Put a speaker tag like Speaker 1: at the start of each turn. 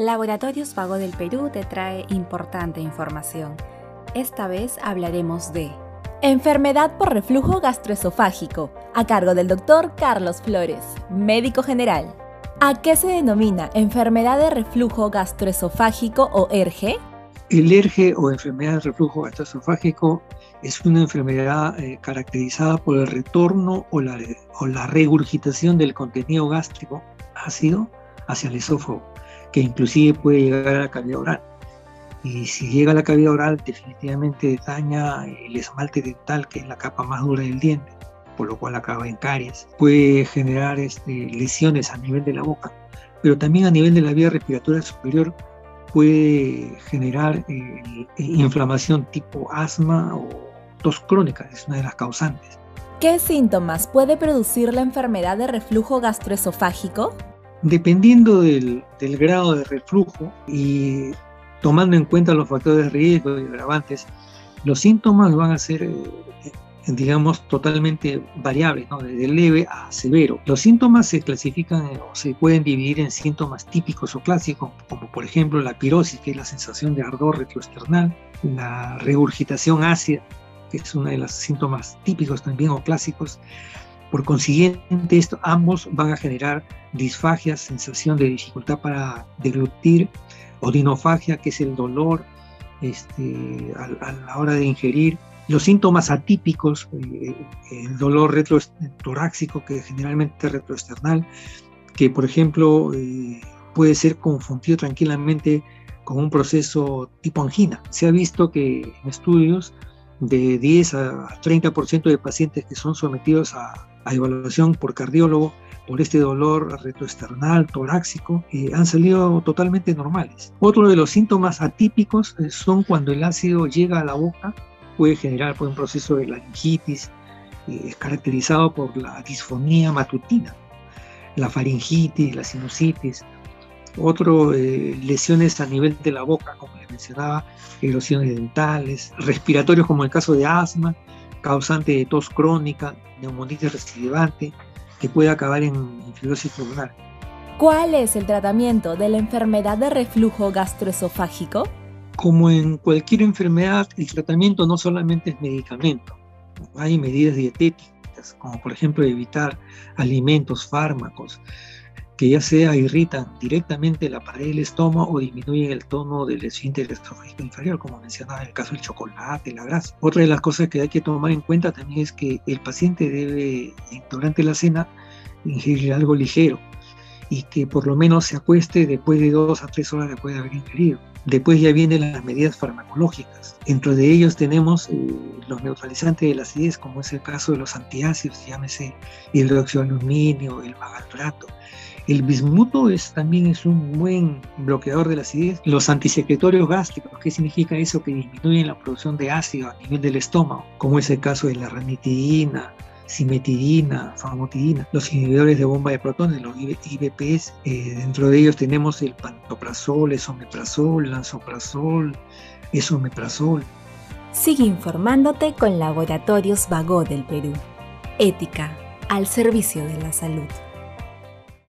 Speaker 1: Laboratorios Vago del Perú te trae importante información. Esta vez hablaremos de Enfermedad por reflujo gastroesofágico, a cargo del doctor Carlos Flores, médico general. ¿A qué se denomina enfermedad de reflujo gastroesofágico o ERGE?
Speaker 2: El ERGE o enfermedad de reflujo gastroesofágico es una enfermedad eh, caracterizada por el retorno o la, o la regurgitación del contenido gástrico ácido hacia el esófago que inclusive puede llegar a la cavidad oral. Y si llega a la cavidad oral, definitivamente daña el esmalte dental, que es la capa más dura del diente, por lo cual acaba en caries. Puede generar este, lesiones a nivel de la boca, pero también a nivel de la vía respiratoria superior puede generar eh, inflamación tipo asma o tos crónica, es una de las causantes.
Speaker 1: ¿Qué síntomas puede producir la enfermedad de reflujo gastroesofágico?
Speaker 2: Dependiendo del, grado de reflujo y tomando en cuenta los factores de riesgo y agravantes, los síntomas van a ser, eh, digamos, totalmente variables, ¿no? desde leve a severo. Los síntomas se clasifican o se pueden dividir en síntomas típicos o clásicos, como por ejemplo la pirosis, que es la sensación de ardor retroesternal, la regurgitación ácida, que es uno de los síntomas típicos también o clásicos, por consiguiente, esto, ambos van a generar disfagia, sensación de dificultad para deglutir, o dinofagia, que es el dolor este, a, la hora de ingerir. Los síntomas atípicos, eh, el dolor retrotoráxico, que generalmente es retroesternal, que por ejemplo eh, puede ser confundido tranquilamente con un proceso tipo angina. Se ha visto que en estudios de 10 a 30% de pacientes que son sometidos a a evaluación por cardiólogo por este dolor retroesternal, torácico, eh, han salido totalmente normales. Otro de los síntomas atípicos eh, son cuando el ácido llega a la boca, puede generar pues, un proceso de laringitis, eh, caracterizado por la disfonía matutina, la faringitis, la sinusitis, otro, lesiones a nivel de la boca, como les mencionaba, erosiones dentales, respiratorios como el caso de asma, causante de tos crónica, neumonitis recidivante, que puede acabar en fibrosis pulmonar.
Speaker 1: ¿Cuál es el tratamiento de la enfermedad de reflujo gastroesofágico?
Speaker 2: Como en cualquier enfermedad, el tratamiento no solamente es medicamento. Hay medidas dietéticas, como por ejemplo evitar alimentos, fármacos, que ya sea irritan directamente la pared del estómago o disminuyen el tono del esfínter estrofágico inferior, como mencionaba en el caso del chocolate, la grasa. Otra de las cosas que hay que tomar en cuenta también es que el paciente debe, durante la cena, ingerir algo ligero y que por lo menos se acueste después de dos a tres horas después de haber ingerido. Después ya vienen las medidas farmacológicas. Dentro de ellos tenemos eh, los neutralizantes de la acidez, como es el caso de los antiácidos, llámese hidróxido aluminio, el magaltrato. El bismuto es, también es un buen bloqueador de la acidez. Los antisecretorios gástricos, ¿qué significa eso? Que disminuyen la producción de ácido a nivel del estómago, como es el caso de la ranitidina, simetidina, famotidina, los inhibidores de bomba de protones, los IBPs. Eh, dentro de ellos tenemos el pantoprazol, esomeprazol, lanzoprazol, esomeprazol.
Speaker 1: Sigue informándote con Laboratorios Vago del Perú. Ética al servicio de la salud.